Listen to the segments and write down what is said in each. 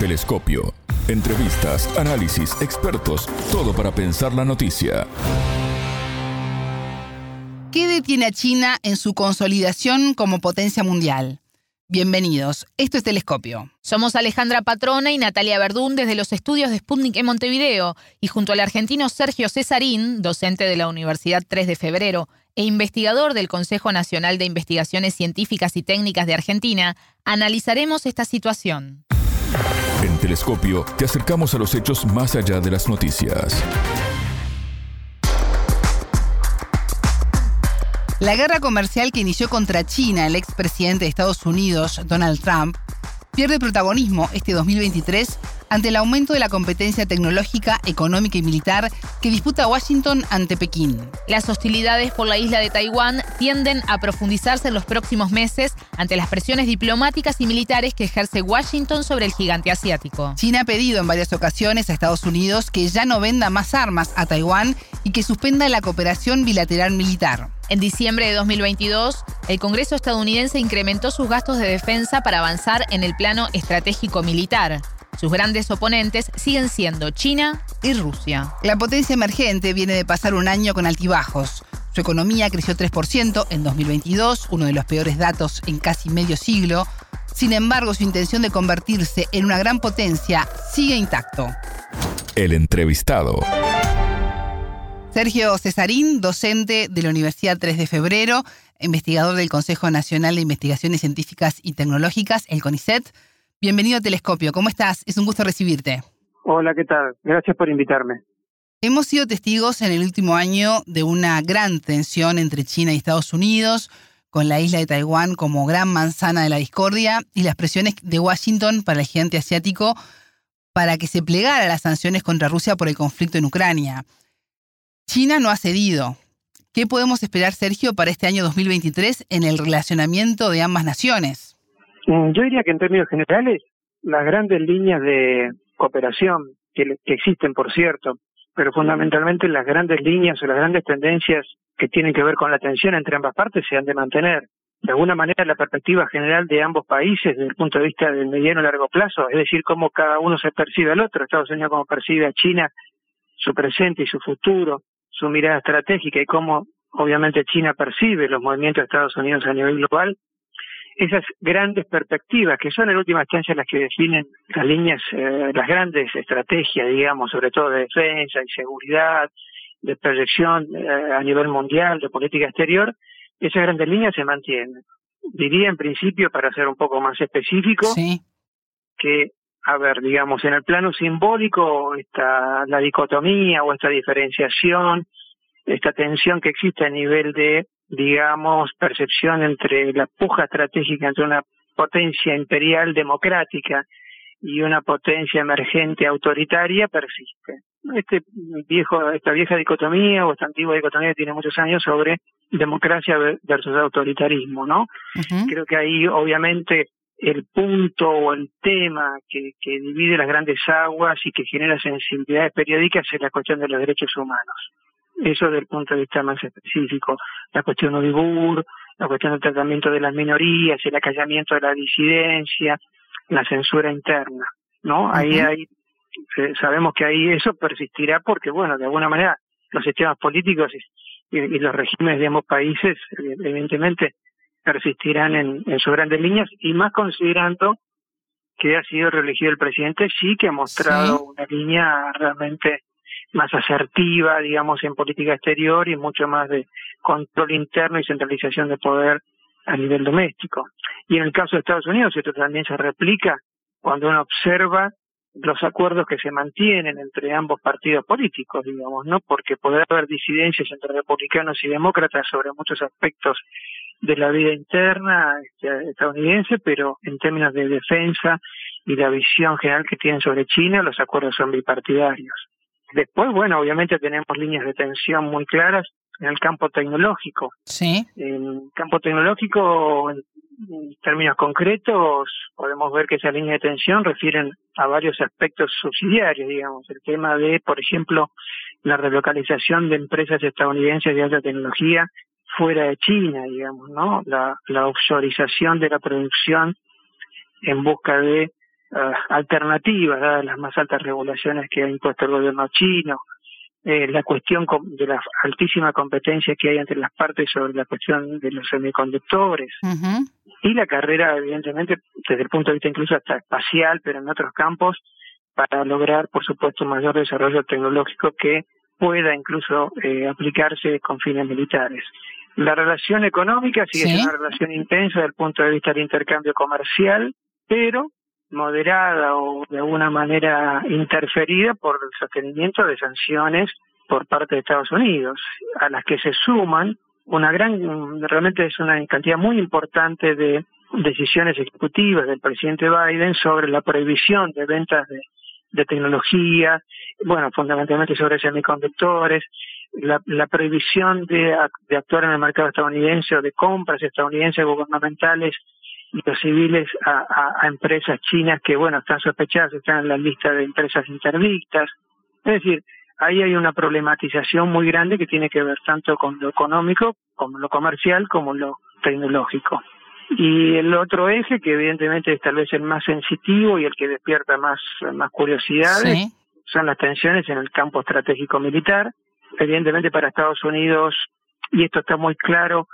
Telescopio. Entrevistas, análisis, expertos, todo para pensar la noticia. ¿Qué detiene a China en su consolidación como potencia mundial? Bienvenidos, esto es Telescopio. Somos Alejandra Patrona y Natalia Verdún desde los estudios de Sputnik en Montevideo y junto al argentino Sergio Cesarín, docente de la Universidad 3 de Febrero e investigador del Consejo Nacional de Investigaciones Científicas y Técnicas de Argentina, analizaremos esta situación. En Telescopio te acercamos a los hechos más allá de las noticias. La guerra comercial que inició contra China el expresidente de Estados Unidos, Donald Trump, pierde protagonismo este 2023 ante el aumento de la competencia tecnológica, económica y militar que disputa Washington ante Pekín. Las hostilidades por la isla de Taiwán tienden a profundizarse en los próximos meses ante las presiones diplomáticas y militares que ejerce Washington sobre el gigante asiático. China ha pedido en varias ocasiones a Estados Unidos que ya no venda más armas a Taiwán y que suspenda la cooperación bilateral militar. En diciembre de 2022, el Congreso estadounidense incrementó sus gastos de defensa para avanzar en el plano estratégico militar. Sus grandes oponentes siguen siendo China y Rusia. La potencia emergente viene de pasar un año con altibajos. Su economía creció 3% en 2022, uno de los peores datos en casi medio siglo. Sin embargo, su intención de convertirse en una gran potencia sigue intacto. El entrevistado. Sergio Cesarín, docente de la Universidad 3 de Febrero, investigador del Consejo Nacional de Investigaciones Científicas y Tecnológicas, el CONICET. Bienvenido a Telescopio, ¿cómo estás? Es un gusto recibirte. Hola, ¿qué tal? Gracias por invitarme. Hemos sido testigos en el último año de una gran tensión entre China y Estados Unidos, con la isla de Taiwán como gran manzana de la discordia y las presiones de Washington para el gigante asiático para que se plegara a las sanciones contra Rusia por el conflicto en Ucrania. China no ha cedido. ¿Qué podemos esperar, Sergio, para este año 2023 en el relacionamiento de ambas naciones? Mm, yo diría que en términos generales, las grandes líneas de cooperación que, existen, por cierto, pero fundamentalmente las grandes líneas o las grandes tendencias que tienen que ver con la tensión entre ambas partes se han de mantener. De alguna manera, la perspectiva general de ambos países desde el punto de vista del mediano y largo plazo, es decir, cómo cada uno se percibe al otro, Estados Unidos como percibe a China su presente y su futuro, su mirada estratégica y cómo obviamente China percibe los movimientos de Estados Unidos a nivel global, esas grandes perspectivas que son en última instancia las que definen las líneas, eh, las grandes estrategias, digamos, sobre todo de defensa y seguridad, de proyección eh, a nivel mundial, de política exterior, esas grandes líneas se mantienen. Diría en principio, para ser un poco más específico, que a ver, digamos, en el plano simbólico, esta, la dicotomía o esta diferenciación, esta tensión que existe a nivel de, digamos, percepción entre la puja estratégica entre una potencia imperial democrática y una potencia emergente autoritaria persiste. Este viejo, esta vieja dicotomía o esta antigua dicotomía tiene muchos años sobre democracia versus autoritarismo, ¿no? Creo que ahí obviamente el punto o el tema que, que divide las grandes aguas y que genera sensibilidades periódicas es la cuestión de los derechos humanos. Eso desde el punto de vista más específico. La cuestión Uyghur, la cuestión del tratamiento de las minorías, el acallamiento de la disidencia, la censura interna, ¿no? Ahí hay, eh, sabemos que ahí eso persistirá porque, bueno, de alguna manera los sistemas políticos y, y los regímenes de ambos países, evidentemente, persistirán en, en sus grandes líneas y más considerando que ha sido reelegido el presidente, sí que ha mostrado una línea realmente más asertiva, digamos, en política exterior y mucho más de control interno y centralización de poder a nivel doméstico. Y en el caso de Estados Unidos, esto también se replica cuando uno observa los acuerdos que se mantienen entre ambos partidos políticos, digamos, ¿no? Porque podrá haber disidencias entre republicanos y demócratas sobre muchos aspectos de la vida interna este, estadounidense, pero en términos de defensa y la visión general que tienen sobre China, los acuerdos son bipartidarios. Después, bueno, obviamente tenemos líneas de tensión muy claras en el campo tecnológico. Sí. En el campo tecnológico, en términos concretos, podemos ver que esa línea de tensión refieren a varios aspectos subsidiarios, digamos. El tema de, por ejemplo, la relocalización de empresas estadounidenses de alta tecnología fuera de China, digamos, ¿no? La, la offshoreización de la producción en busca de uh, alternativas, dadas las más altas regulaciones que ha impuesto el gobierno chino, eh, la cuestión de la altísima competencia que hay entre las partes sobre la cuestión de los semiconductores y la carrera, evidentemente, desde el punto de vista incluso hasta espacial, pero en otros campos, para lograr, por supuesto, un mayor desarrollo tecnológico que pueda incluso eh, aplicarse con fines militares. La relación económica sigue siendo una relación intensa desde el punto de vista del intercambio comercial, pero moderada o de alguna manera interferida por el sostenimiento de sanciones por parte de Estados Unidos, a las que se suman una gran, realmente es una cantidad muy importante de decisiones ejecutivas del presidente Biden sobre la prohibición de ventas de, tecnología, bueno, fundamentalmente sobre semiconductores, la, la prohibición de actuar en el mercado estadounidense o de compras estadounidenses gubernamentales los civiles a, a, empresas chinas que, bueno, están sospechadas, están en la lista de empresas interdictas. Es decir, ahí hay una problematización muy grande que tiene que ver tanto con lo económico, como lo comercial, como lo tecnológico. Y el otro eje, que evidentemente es tal vez el más sensitivo y el que despierta más, más curiosidades, son las tensiones en el campo estratégico militar. Evidentemente para Estados Unidos, y esto está muy claro,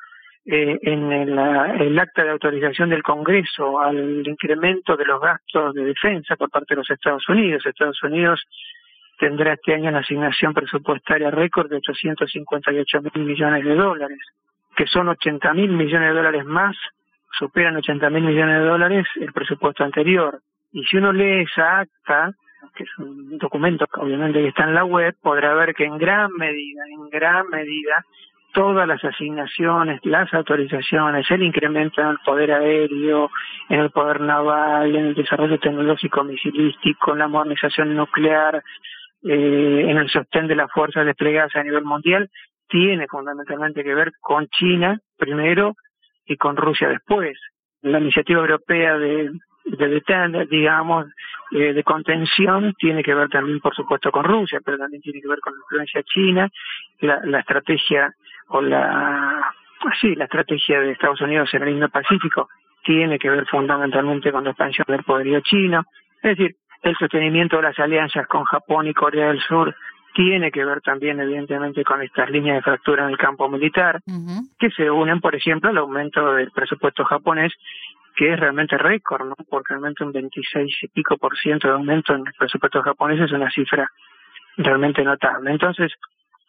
eh, en el, acta de autorización del Congreso al incremento de los gastos de defensa por parte de los Estados Unidos. Estados Unidos tendrá este año una asignación presupuestaria récord de 858 mil millones de dólares, que son 80 mil millones de dólares más, superan 80 mil millones de dólares el presupuesto anterior. Y si uno lee esa acta, que es un documento obviamente que está en la web, podrá ver que en gran medida, en gran medida, todas las asignaciones, las autorizaciones, el incremento en el poder aéreo, en el poder naval, en el desarrollo tecnológico misilístico, en la modernización nuclear, eh, en el sostén de las fuerzas desplegadas a nivel mundial, tiene fundamentalmente que ver con China primero y con Rusia después. La iniciativa europea de, de digamos, eh, de contención tiene que ver también, por supuesto, con Rusia, pero también tiene que ver con la influencia china, la estrategia o la, sí, la estrategia de Estados Unidos en el Indo-Pacífico tiene que ver fundamentalmente con la expansión del poderío chino. Es decir, el sostenimiento de las alianzas con Japón y Corea del Sur tiene que ver también, evidentemente, con estas líneas de fractura en el campo militar, que se unen, por ejemplo, al aumento del presupuesto japonés, que es realmente récord, ¿no? Porque realmente un 26 y pico por ciento de aumento en el presupuesto japonés es una cifra realmente notable. Entonces,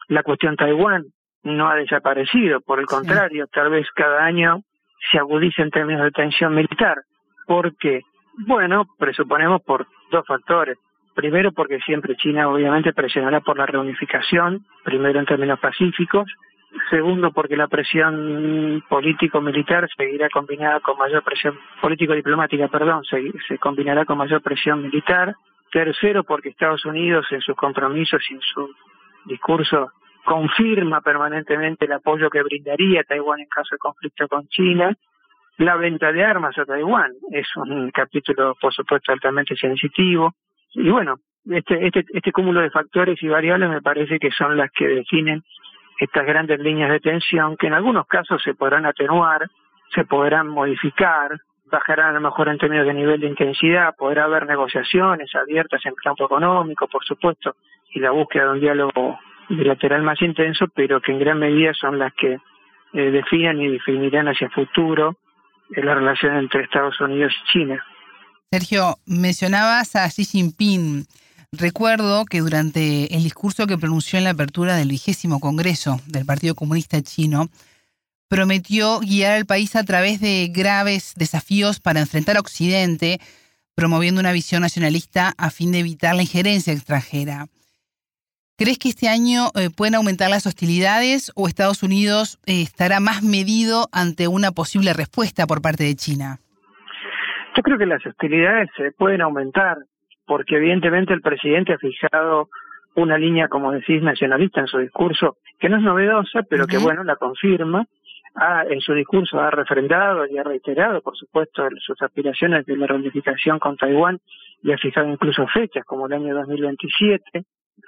la cuestión Taiwán no ha desaparecido, por el contrario, tal vez cada año se agudice en términos de tensión militar. ¿Por qué? Bueno, presuponemos por dos factores. Primero, porque siempre China obviamente presionará por la reunificación, primero en términos pacíficos. Segundo, porque la presión político-militar seguirá combinada con mayor presión político-diplomática, perdón, se, se combinará con mayor presión militar. Tercero, porque Estados Unidos en sus compromisos y en su discurso confirma permanentemente el apoyo que brindaría Taiwán en caso de conflicto con China. La venta de armas a Taiwán es un capítulo, por supuesto, altamente sensitivo. Y bueno, este, este, este cúmulo de factores y variables me parece que son las que definen estas grandes líneas de tensión que en algunos casos se podrán atenuar, se podrán modificar, bajarán a lo mejor en términos de nivel de intensidad, podrá haber negociaciones abiertas en campo económico, por supuesto, y la búsqueda de un diálogo bilateral más intenso, pero que en gran medida son las que eh, definen y definirán hacia futuro eh, la relación entre Estados Unidos y China. Sergio, mencionabas a Xi Jinping. Recuerdo que durante el discurso que pronunció en la apertura del vigésimo Congreso del Partido Comunista Chino, prometió guiar al país a través de graves desafíos para enfrentar a Occidente, promoviendo una visión nacionalista a fin de evitar la injerencia extranjera. ¿Crees que este año eh, pueden aumentar las hostilidades o Estados Unidos eh, estará más medido ante una posible respuesta por parte de China? Yo creo que las hostilidades se pueden aumentar porque evidentemente el presidente ha fijado una línea, como decís, nacionalista en su discurso, que no es novedosa, pero que bueno, la confirma. Ha, en su discurso ha refrendado y ha reiterado, por supuesto, sus aspiraciones de la reunificación con Taiwán y ha fijado incluso fechas como el año 2027.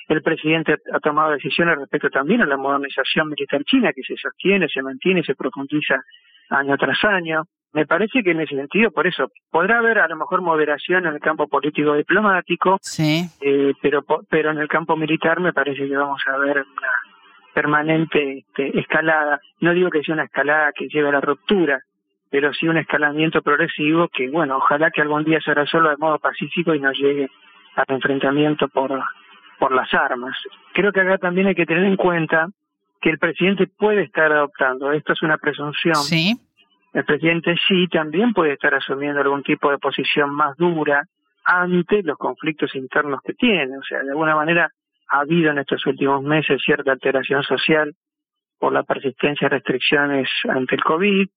El presidente ha tomado decisiones respecto también a la modernización militar china que se sostiene, se mantiene se profundiza año tras año. me parece que en ese sentido, por eso, podrá haber a lo mejor moderación en el campo político diplomático, sí. eh, pero, pero en el campo militar me parece que vamos a ver una permanente este, escalada. No digo que sea una escalada que lleve a la ruptura, pero sí un escalamiento progresivo que, bueno, ojalá que algún día se resuelva de modo pacífico y no llegue al enfrentamiento por, por las armas. Creo que acá también hay que tener en cuenta que el presidente puede estar adoptando, esto es una presunción, sí el presidente Xi también puede estar asumiendo algún tipo de posición más dura ante los conflictos internos que tiene. O sea, de alguna manera ha habido en estos últimos meses cierta alteración social por la persistencia de restricciones ante el COVID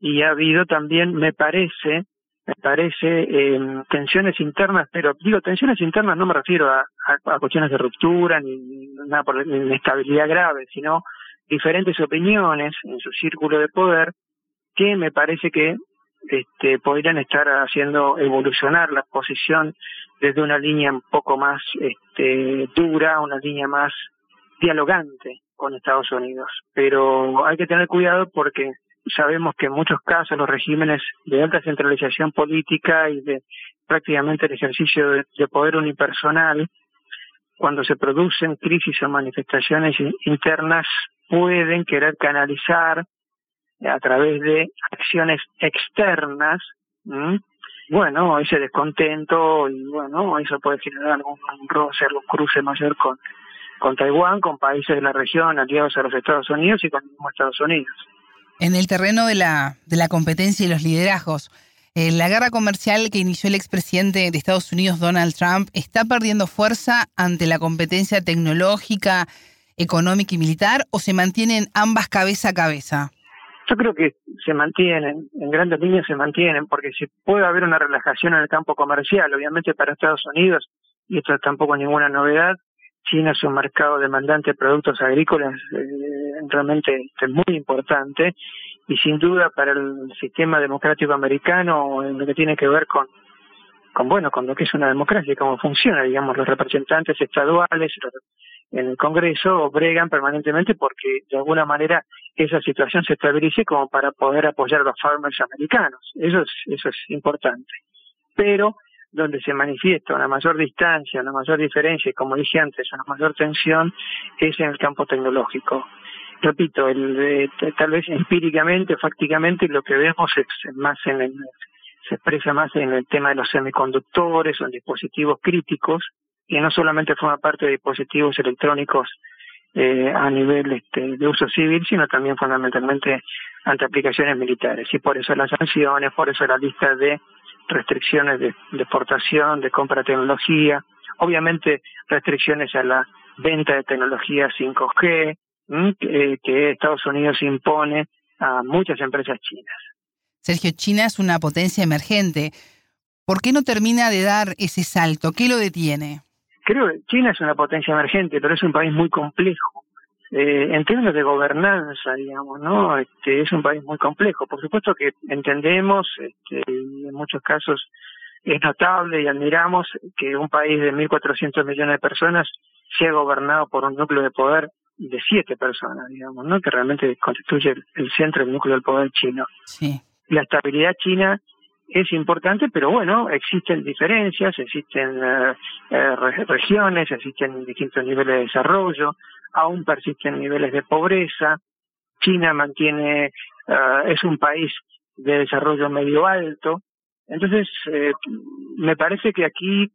y ha habido también, me parece, me parece, eh, tensiones internas, pero digo tensiones internas no me refiero a, a, cuestiones de ruptura ni nada por inestabilidad grave, sino diferentes opiniones en su círculo de poder que me parece que este, podrían estar haciendo evolucionar la posición desde una línea un poco más este, dura, una línea más dialogante con Estados Unidos. Pero hay que tener cuidado porque sabemos que en muchos casos los regímenes de alta centralización política y de prácticamente el ejercicio de, de poder unipersonal, cuando se producen crisis o manifestaciones internas, pueden querer canalizar a través de acciones externas, bueno, ese descontento y bueno, eso puede generar algún roce, algún cruce mayor con, con Taiwán, con países de la región aliados a los Estados Unidos y con los Estados Unidos. En el terreno de la, de la competencia y los liderazgos, eh, la guerra comercial que inició el expresidente de Estados Unidos, Donald Trump, está perdiendo fuerza ante la competencia tecnológica, económica y militar o se mantienen ambas cabeza a cabeza? Yo creo que se mantienen, en grandes líneas se mantienen, porque si puede haber una relajación en el campo comercial, obviamente para Estados Unidos, y esto tampoco es ninguna novedad, China es un mercado demandante de productos agrícolas eh, realmente este, muy importante y sin duda para el sistema democrático americano en lo que tiene que ver con con bueno con lo que es una democracia cómo funciona digamos los representantes estaduales en el Congreso bregan permanentemente porque de alguna manera esa situación se estabilice como para poder apoyar a los farmers americanos. Eso es, eso es importante. Pero donde se manifiesta una mayor distancia, una mayor diferencia y como dije antes, una mayor tensión es en el campo tecnológico. Repito, el, eh, tal vez empíricamente, fácticamente, lo que vemos es más en el, se expresa más en el tema de los semiconductores o en dispositivos críticos, que no solamente forma parte de dispositivos electrónicos eh, a nivel este, de uso civil, sino también fundamentalmente ante aplicaciones militares. Y por eso las sanciones, por eso la lista de restricciones de, exportación, de compra de tecnología, obviamente restricciones a la venta de tecnología 5G, que, que Estados Unidos impone a muchas empresas chinas. Sergio, China es una potencia emergente. ¿Por qué no termina de dar ese salto? ¿Qué lo detiene? creo que China es una potencia emergente, pero es un país muy complejo. Eh, en términos de gobernanza, digamos, ¿no? Este, es un país muy complejo. Por supuesto que entendemos, este, en muchos casos es notable y admiramos que un país de 1.400 millones de personas sea gobernado por un núcleo de poder de siete personas, digamos, ¿no? Que realmente constituye el centro del núcleo del poder chino. Sí. La estabilidad china es importante, pero bueno, existen diferencias, existen eh, eh, regiones, existen distintos niveles de desarrollo, aún persisten niveles de pobreza. China mantiene, eh, es un país de desarrollo medio alto. Entonces, me parece que aquí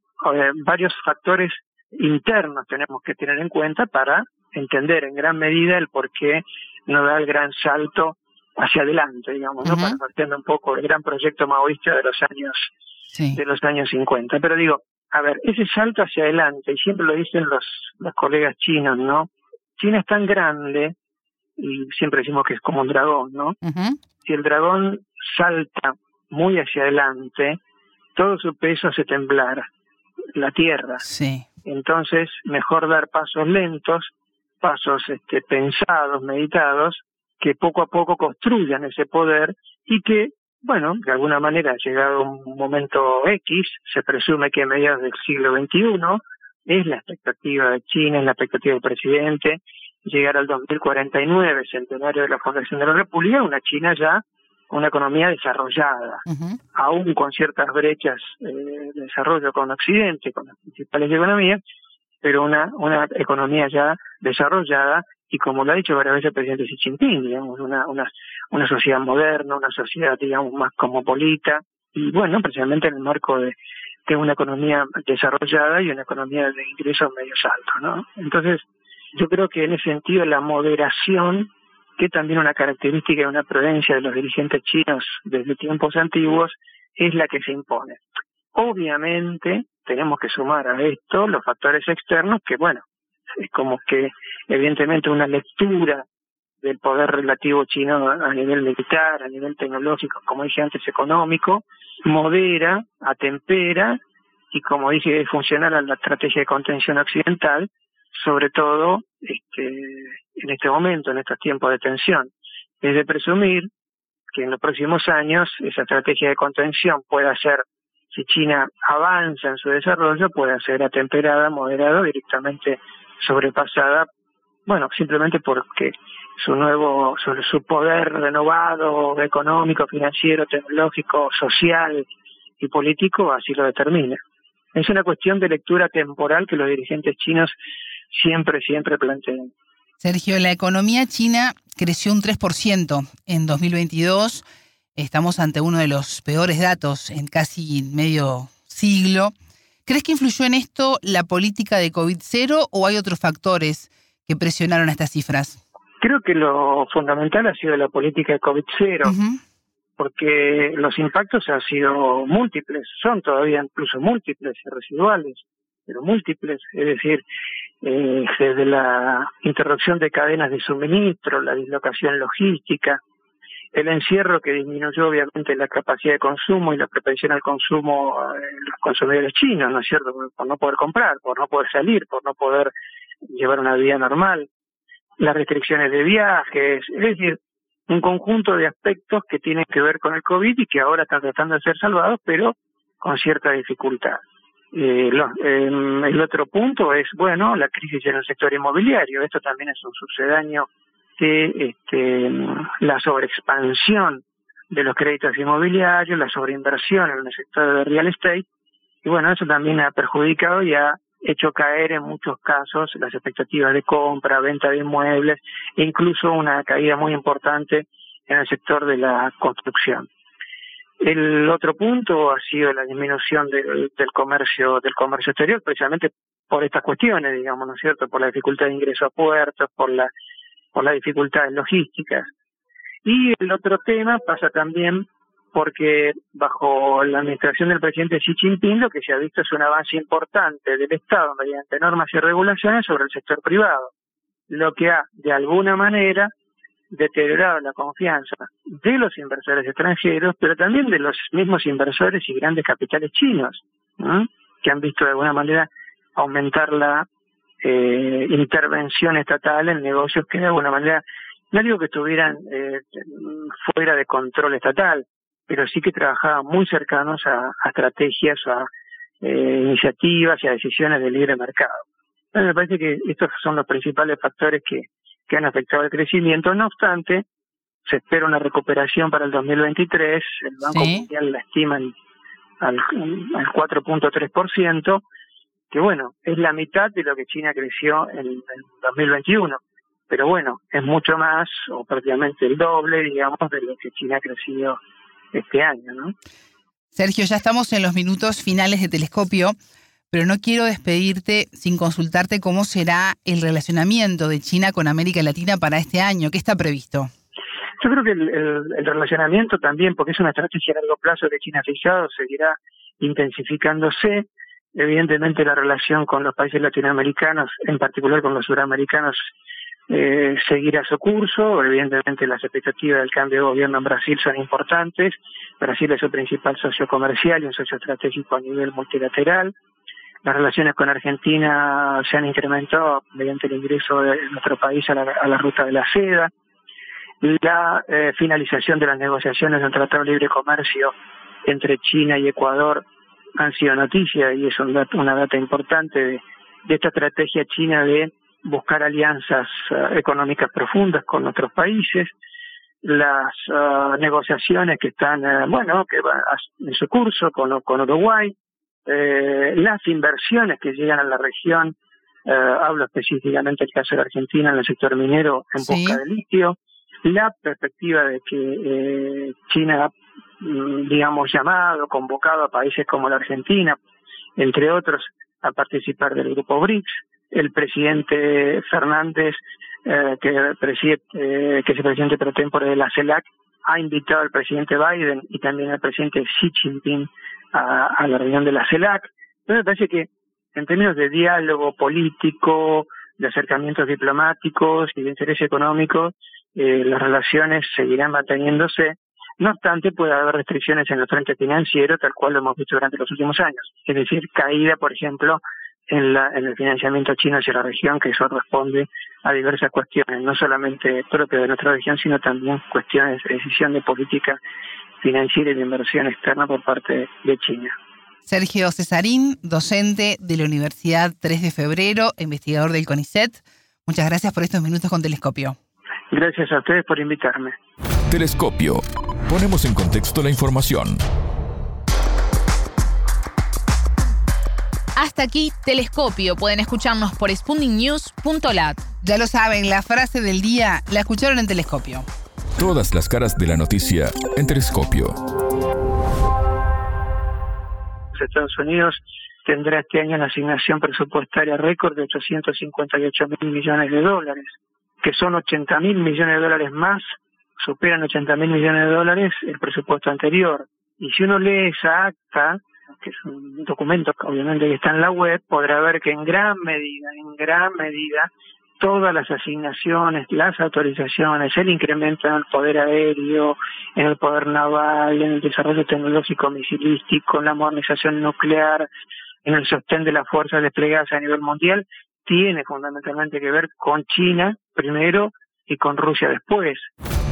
varios factores internos tenemos que tener en cuenta para entender en gran medida el por qué no da el gran salto hacia adelante, digamos, ¿no? Para partiendo un poco el gran proyecto maoísta de los años de los años 50. Pero digo, a ver, ese salto hacia adelante, y siempre lo dicen los, los colegas chinos, ¿no? China es tan grande, y siempre decimos que es como un dragón, ¿no? Si el dragón salta muy hacia adelante, todo su peso hace temblar la tierra. Sí. Entonces, mejor dar pasos lentos, pasos este, pensados, meditados, que poco a poco construyan ese poder y que, bueno, de alguna manera, llegado un momento X, se presume que a mediados del siglo XXI, es la expectativa de China, es la expectativa del presidente, llegar al 2049, centenario de la fundación de la República, una China ya una economía desarrollada, aún con ciertas brechas eh, de desarrollo con Occidente, con las principales economías, pero una, una economía ya desarrollada y como lo ha dicho varias veces el presidente Xi Jinping, digamos, una, una, una sociedad moderna, una sociedad, digamos, más cosmopolita, y bueno, precisamente en el marco de, de una economía desarrollada y una economía de ingresos medios altos, ¿no? Entonces, yo creo que en ese sentido la moderación, que también una característica de una prudencia de los dirigentes chinos desde tiempos antiguos, es la que se impone. Obviamente, tenemos que sumar a esto los factores externos que, bueno, es como que evidentemente una lectura del poder relativo chino a nivel militar, a nivel tecnológico, como dije antes, económico, modera, atempera y como dije, es funcional a la estrategia de contención occidental, sobre todo este, en este momento, en estos tiempos de tensión. Es de presumir que en los próximos años esa estrategia de contención pueda ser, si China avanza en su desarrollo, pueda ser atemperada, moderada, directamente sobrepasada bueno, simplemente porque su nuevo, su, poder renovado, económico, financiero, tecnológico, social y político así lo determina. Es una cuestión de lectura temporal que los dirigentes chinos siempre, siempre plantean. Sergio, la economía china creció un 3% en 2022. Estamos ante uno de los peores datos en casi medio siglo. ¿Crees que influyó en esto la política de COVID-0 o hay otros factores que presionaron estas cifras? Creo que lo fundamental ha sido la política de COVID-0, porque los impactos han sido múltiples, son todavía incluso múltiples y residuales, pero múltiples, es decir, eh, desde la interrupción de cadenas de suministro, la dislocación logística, el encierro que disminuyó obviamente la capacidad de consumo y la propensión al consumo de los consumidores chinos, ¿no es cierto? Por no poder comprar, por no poder salir, por no poder llevar una vida normal, las restricciones de viajes, es decir, un conjunto de aspectos que tienen que ver con el COVID y que ahora están tratando de ser salvados, pero con cierta dificultad. Eh, em, el otro punto es, bueno, la crisis en el sector inmobiliario. Esto también es un sucedáneo este, la sobreexpansión de los créditos inmobiliarios, la sobreinversión en el sector de real estate. Y bueno, eso también ha perjudicado y ha hecho caer en muchos casos las expectativas de compra, venta de inmuebles e incluso una caída muy importante en el sector de la construcción. El otro punto ha sido la disminución del, comercio del comercio exterior, precisamente por estas cuestiones, digamos, ¿no es cierto? Por la dificultad de ingreso a puertos, por la por las dificultades logísticas. Y el otro tema pasa también porque bajo la administración del presidente Xi Jinping lo que se ha visto es un avance importante del Estado mediante normas y regulaciones sobre el sector privado, lo que ha de alguna manera deteriorado la confianza de los inversores extranjeros, pero también de los mismos inversores y grandes capitales chinos, que han visto de alguna manera aumentar la eh, intervención estatal en negocios que de alguna manera, no digo que estuvieran eh, fuera de control estatal, pero sí que trabajaban muy cercanos a, estrategias, a eh, iniciativas y a decisiones de libre mercado. Entonces me parece que estos son los principales factores que, que han afectado el crecimiento. No obstante, se espera una recuperación para el 2023, el Banco Mundial la estima al, al 4.3%, que bueno, es la mitad de lo que China creció en el 2021 pero bueno, es mucho más, o prácticamente el doble, digamos, de lo que China ha crecido este año, ¿no? Sergio, ya estamos en los minutos finales de Telescopio, pero no quiero despedirte sin consultarte cómo será el relacionamiento de China con América Latina para este año. ¿Qué está previsto? Yo creo que el, relacionamiento también, porque es una estrategia a largo plazo que China ha fijado, seguirá intensificándose. Evidentemente la relación con los países latinoamericanos, en particular con los suramericanos, eh, seguirá su curso. Evidentemente las expectativas del cambio de gobierno en Brasil son importantes. Brasil es su principal socio comercial y un socio estratégico a nivel multilateral. Las relaciones con Argentina se han incrementado mediante el ingreso de nuestro país a la, ruta de la seda. La eh, finalización de las negociaciones del Tratado de Libre Comercio entre China y Ecuador han sido noticia y es una data importante de esta estrategia china de buscar alianzas eh, económicas profundas con otros países. las ah, negociaciones que están, eh, bueno, que van en su curso con, con Uruguay, eh, las inversiones que llegan a la región, hablo específicamente del caso de Argentina en el sector minero en busca de litio, la perspectiva de que eh, China digamos, llamado, convocado a países como la Argentina, entre otros, a participar del grupo BRICS, el presidente Fernández, eh, que, preside, eh, que es el presidente pro tempore de la CELAC, ha invitado al presidente Biden y también al presidente Xi Jinping a, a la reunión de la CELAC. Entonces me parece que en términos de diálogo político, de acercamientos diplomáticos y de interés económico, eh, las relaciones seguirán manteniéndose. No obstante, puede haber restricciones en el frente financiero, tal cual lo hemos visto durante los últimos años. Es decir, caída, por ejemplo, en, la, en el financiamiento chino hacia la región, que eso responde a diversas cuestiones, no solamente propias de nuestra región, sino también cuestiones de decisión de política financiera y de inversión externa por parte de China. Sergio Cesarín, docente de la Universidad 3 de Febrero, investigador del CONICET. Muchas gracias por estos minutos con Telescopio. Gracias a ustedes por invitarme. Telescopio. Ponemos en contexto la información. Hasta aquí, Telescopio. Pueden escucharnos por spundingnews.lat. Ya lo saben, la frase del día la escucharon en Telescopio. Todas las caras de la noticia en Telescopio. Estados Unidos tendrá este año una asignación presupuestaria récord de 858 mil millones de dólares que son 80 mil millones de dólares más, superan 80 mil millones de dólares el presupuesto anterior. Y si uno lee esa acta, que es un documento que obviamente está en la web, podrá ver que en gran medida, en gran medida, todas las asignaciones, las autorizaciones, el incremento en el poder aéreo, en el poder naval, en el desarrollo tecnológico misilístico, en la modernización nuclear, en el sostén de las fuerzas desplegadas a nivel mundial, tiene fundamentalmente que ver con China primero y con Rusia después.